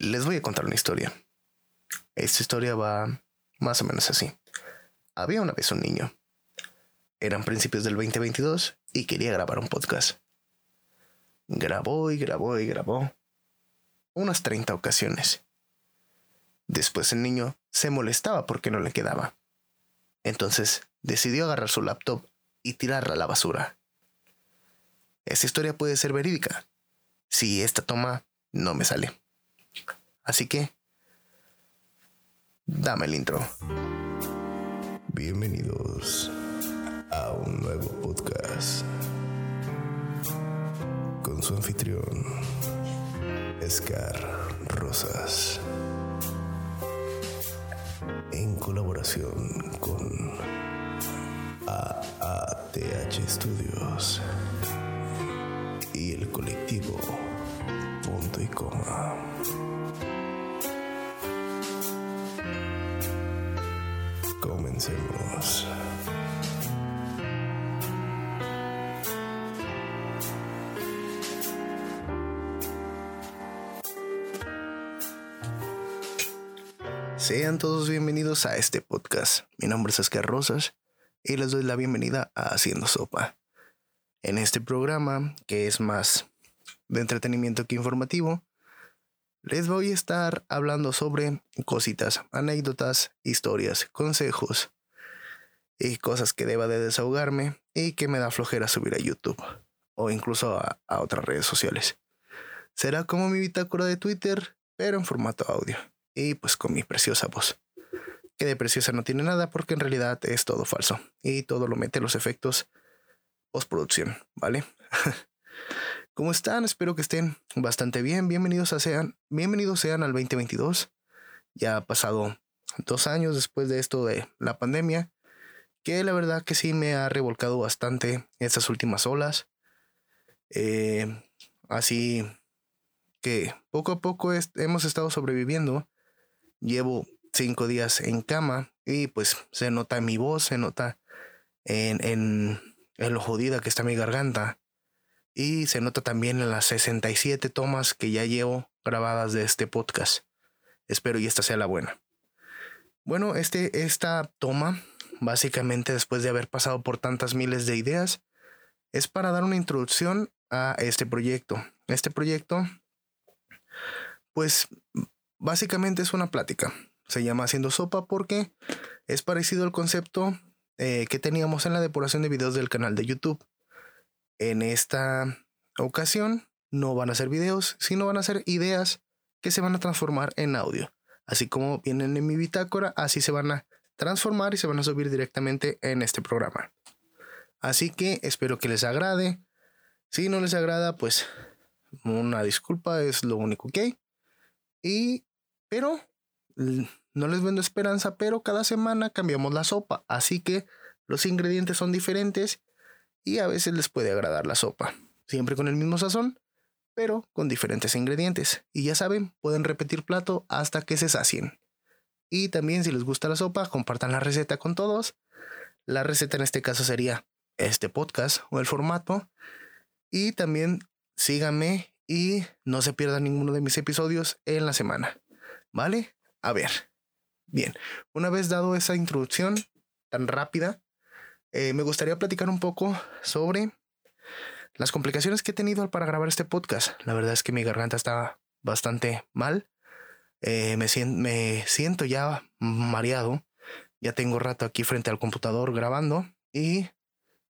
Les voy a contar una historia. Esta historia va más o menos así. Había una vez un niño. Eran principios del 2022 y quería grabar un podcast. Grabó y grabó y grabó. Unas 30 ocasiones. Después el niño se molestaba porque no le quedaba. Entonces decidió agarrar su laptop y tirarla a la basura. Esta historia puede ser verídica si esta toma no me sale. Así que, dame el intro. Bienvenidos a un nuevo podcast con su anfitrión, Scar Rosas, en colaboración con AATH Studios y el colectivo Comencemos. Sean todos bienvenidos a este podcast. Mi nombre es Oscar Rosas y les doy la bienvenida a Haciendo Sopa. En este programa, que es más de entretenimiento que informativo, les voy a estar hablando sobre cositas, anécdotas, historias, consejos y cosas que deba de desahogarme y que me da flojera subir a YouTube o incluso a, otras redes sociales. Será como mi bitácora de Twitter, pero en formato audio y pues con mi preciosa voz. Que de preciosa no tiene nada porque en realidad es todo falso y todo lo mete los efectos postproducción, ¿vale? ¿Cómo están? Espero que estén bastante bien. Bienvenidos a sean, bienvenidos sean al 2022. Ya ha pasado dos años después de esto de la pandemia, que la verdad que sí me ha revolcado bastante estas últimas olas. Eh, así que poco a poco hemos estado sobreviviendo. Llevo cinco días en cama y pues se nota en mi voz, se nota en, en, en lo jodida que está mi garganta. Y se nota también en las 67 tomas que ya llevo grabadas de este podcast. Espero y esta sea la buena. Bueno, este, esta toma, básicamente después de haber pasado por tantas miles de ideas, es para dar una introducción a este proyecto. Este proyecto, pues básicamente es una plática. Se llama Haciendo Sopa porque es parecido al concepto eh, que teníamos en la depuración de videos del canal de YouTube. En esta ocasión no van a ser videos, sino van a ser ideas que se van a transformar en audio. Así como vienen en mi bitácora, así se van a transformar y se van a subir directamente en este programa. Así que espero que les agrade. Si no les agrada, pues una disculpa es lo único que hay. Y, pero, no les vendo esperanza, pero cada semana cambiamos la sopa. Así que los ingredientes son diferentes y a veces les puede agradar la sopa, siempre con el mismo sazón, pero con diferentes ingredientes. Y ya saben, pueden repetir plato hasta que se sacien. Y también si les gusta la sopa, compartan la receta con todos. La receta en este caso sería este podcast o el formato. Y también síganme y no se pierdan ninguno de mis episodios en la semana. ¿Vale? A ver. Bien, una vez dado esa introducción tan rápida, eh, me gustaría platicar un poco sobre las complicaciones que he tenido para grabar este podcast. La verdad es que mi garganta está bastante mal. Eh, me, me siento ya mareado. Ya tengo rato aquí frente al computador grabando y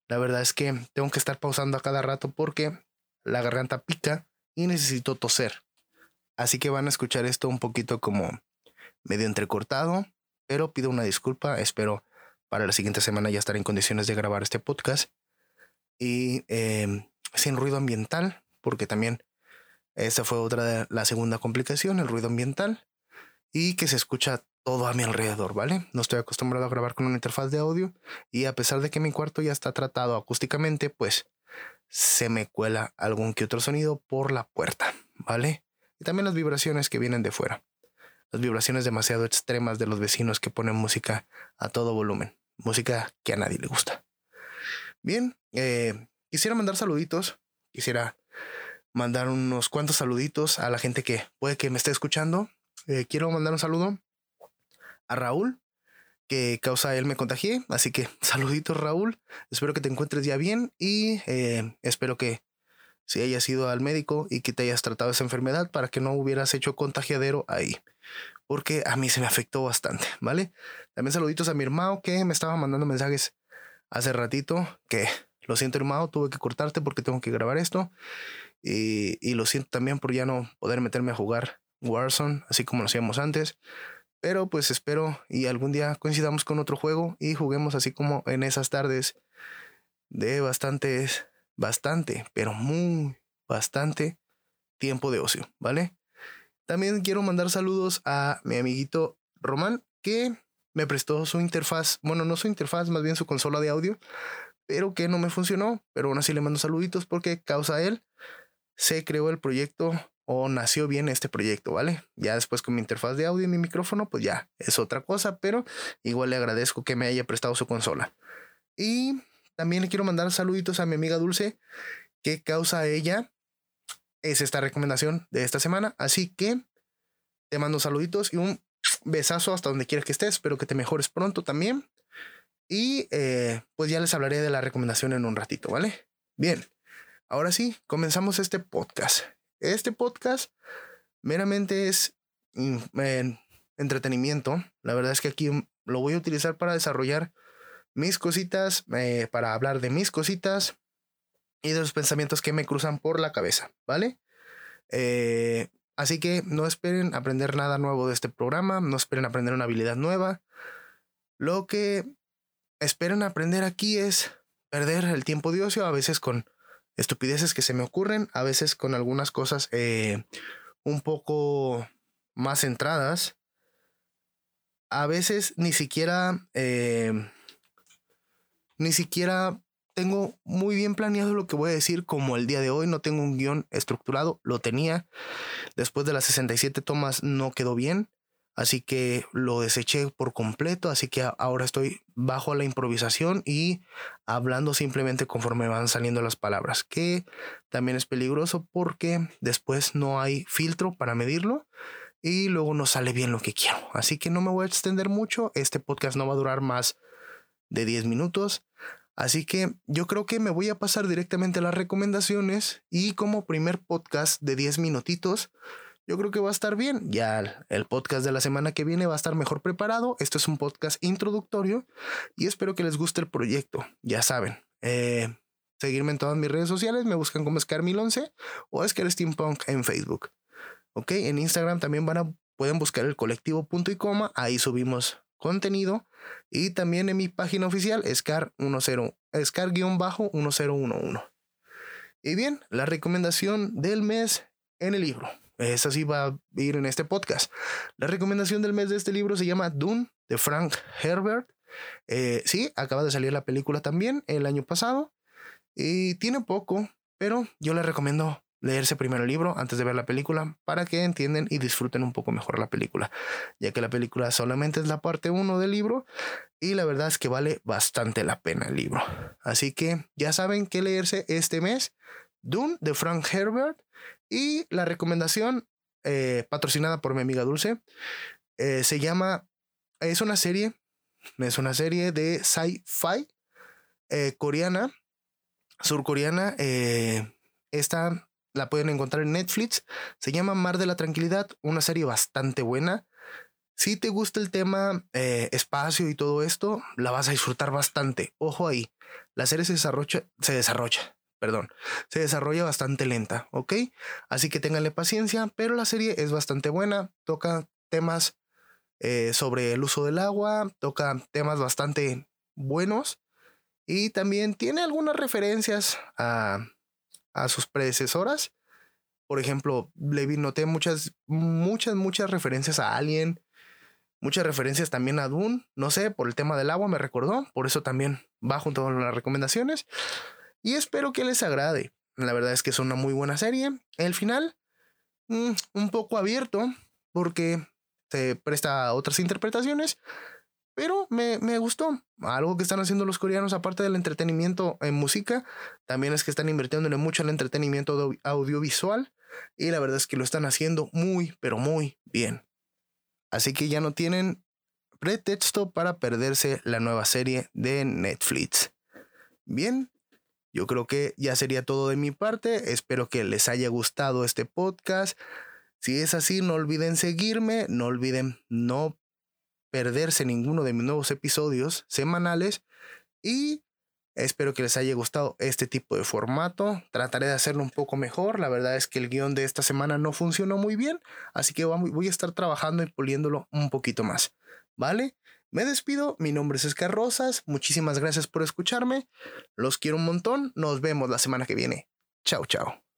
la verdad es que tengo que estar pausando a cada rato porque la garganta pica y necesito toser. Así que van a escuchar esto un poquito como medio entrecortado, pero pido una disculpa. Espero para la siguiente semana ya estar en condiciones de grabar este podcast. Y em, sin ruido ambiental, porque también esa fue otra de la segunda complicación, el ruido ambiental. Y que se escucha todo a mi alrededor, ¿vale? No estoy acostumbrado a grabar con una interfaz de audio y a pesar de que mi cuarto ya está tratado acústicamente, pues se me cuela algún que otro sonido por la puerta, ¿vale? Y también las vibraciones que vienen de fuera. Las vibraciones demasiado extremas de los vecinos que ponen música a todo volumen música que a nadie le gusta. Bien, eh, quisiera mandar saluditos, quisiera mandar unos cuantos saluditos a la gente que puede que me esté escuchando. Eh, quiero mandar un saludo a Raúl, que causa él me contagié. Así que saluditos Raúl. Espero que te encuentres ya bien y eh, espero que si hayas ido al médico y que te hayas tratado esa enfermedad para que no hubieras hecho contagiadero ahí. Porque a mí se me afectó bastante, ¿vale? También saluditos a mi hermano que me estaba mandando mensajes hace ratito que lo siento hermano, tuve que cortarte porque tengo que grabar esto. Y, y lo siento también por ya no poder meterme a jugar Warzone, así como lo hacíamos antes. Pero pues espero y algún día coincidamos con otro juego y juguemos así como en esas tardes de bastantes, bastante, pero muy, bastante tiempo de ocio, ¿vale? También quiero mandar saludos a mi amiguito Román que me prestó su interfaz, bueno, no su interfaz, más bien su consola de audio, pero que no me funcionó, pero aún así le mando saluditos porque causa él se creó el proyecto o nació bien este proyecto, ¿vale? Ya después con mi interfaz de audio y mi micrófono, pues ya es otra cosa, pero igual le agradezco que me haya prestado su consola. Y también le quiero mandar saluditos a mi amiga Dulce, que causa ella es esta recomendación de esta semana. Así que te mando saluditos y un besazo hasta donde quieras que estés. Espero que te mejores pronto también. Y eh, pues ya les hablaré de la recomendación en un ratito, ¿vale? Bien, ahora sí, comenzamos este podcast. Este podcast meramente es mm, entretenimiento. La verdad es que aquí lo voy a utilizar para desarrollar mis cositas, eh, para hablar de mis cositas y de los pensamientos que me cruzan por la cabeza, ¿vale? Eh, así que no esperen aprender nada nuevo de este programa, no esperen aprender una habilidad nueva. Lo que esperen aprender aquí es perder el tiempo de ocio, a veces con estupideces que se me ocurren, a veces con algunas cosas eh, un poco más centradas, a veces ni siquiera, eh, ni siquiera tengo muy bien planeado lo que voy a decir, como el día de hoy no tengo un guion estructurado, lo tenía, después de las 67 tomas no quedó bien, Así que lo deseché por completo, así que ahora estoy bajo la improvisación y hablando simplemente conforme van saliendo las palabras, que también es peligroso porque después no hay filtro para medirlo y luego no sale bien lo que quiero. Así que no me voy a extender mucho, este podcast no va a durar más de 10 minutos. Así que yo creo que me voy a pasar directamente a las recomendaciones y como primer podcast de 10 minutitos, yo creo que va a estar bien. Ya el podcast de la semana que viene va a estar mejor preparado. Esto es un podcast introductorio y espero que les guste el proyecto. Ya saben, eh, seguirme en todas mis redes sociales. Me buscan como Scar1011 o Scar Steampunk en Facebook. Ok, en Instagram también van a, pueden buscar el colectivo punto y coma. Ahí subimos contenido. Y también en mi página oficial, Scar10, Scar-1011. Y bien, la recomendación del mes en el libro. Esa sí va a ir en este podcast. La recomendación del mes de este libro se llama Dune de Frank Herbert. Eh, sí, acaba de salir la película también el año pasado y tiene poco, pero yo les recomiendo leerse primero el libro antes de ver la película para que entiendan y disfruten un poco mejor la película, ya que la película solamente es la parte 1 del libro y la verdad es que vale bastante la pena el libro. Así que ya saben qué leerse este mes. Dune de Frank Herbert y la recomendación, eh, patrocinada por mi amiga Dulce, eh, se llama, es una serie, es una serie de sci-fi eh, coreana, surcoreana. esta la pueden encontrar en Netflix. Se llama Mar de la Tranquilidad, una serie bastante buena. Si te gusta el tema espacio y todo esto, la vas a disfrutar bastante. Ojo ahí, la serie se desarrolla, se desarrolla, perdón, se desarrolla bastante lenta, ¿ok? Así que ténganle paciencia, pero la serie es bastante buena, toca temas eh, sobre el uso del agua, toca temas bastante buenos y también tiene algunas referencias a, a sus predecesoras. Por ejemplo, le noté muchas, muchas, muchas referencias a Alien, muchas referencias también a Dune, no sé, por el tema del agua me recordó, por eso también va junto con las recomendaciones y espero que les agrade. La verdad es que es una muy buena serie. El final, mm, un poco abierto, porque se presta a otras interpretaciones, pero me, me, gustó. Algo que están haciendo los coreanos, aparte del entretenimiento en música, también es que están invirtiéndole mucho al entretenimiento audiovisual. Y la verdad es que lo están haciendo muy, pero muy bien. Así que ya no tienen pretexto para perderse la nueva serie de Netflix. Bien, yo creo que ya sería todo de mi parte. Espero que les haya gustado este podcast. Si es así, no olviden seguirme, no olviden no perderse ninguno de mis nuevos episodios semanales y espero que les haya gustado este tipo de formato. Trataré de hacerlo un poco mejor. La verdad es que el guion de esta semana no funcionó muy bien, así que voy a estar trabajando y puliéndolo un poquito más. ¿Vale? Me despido, mi nombre es Escar Rosas, muchísimas gracias por escucharme, los quiero un montón, nos vemos la semana que viene. Chao, chao.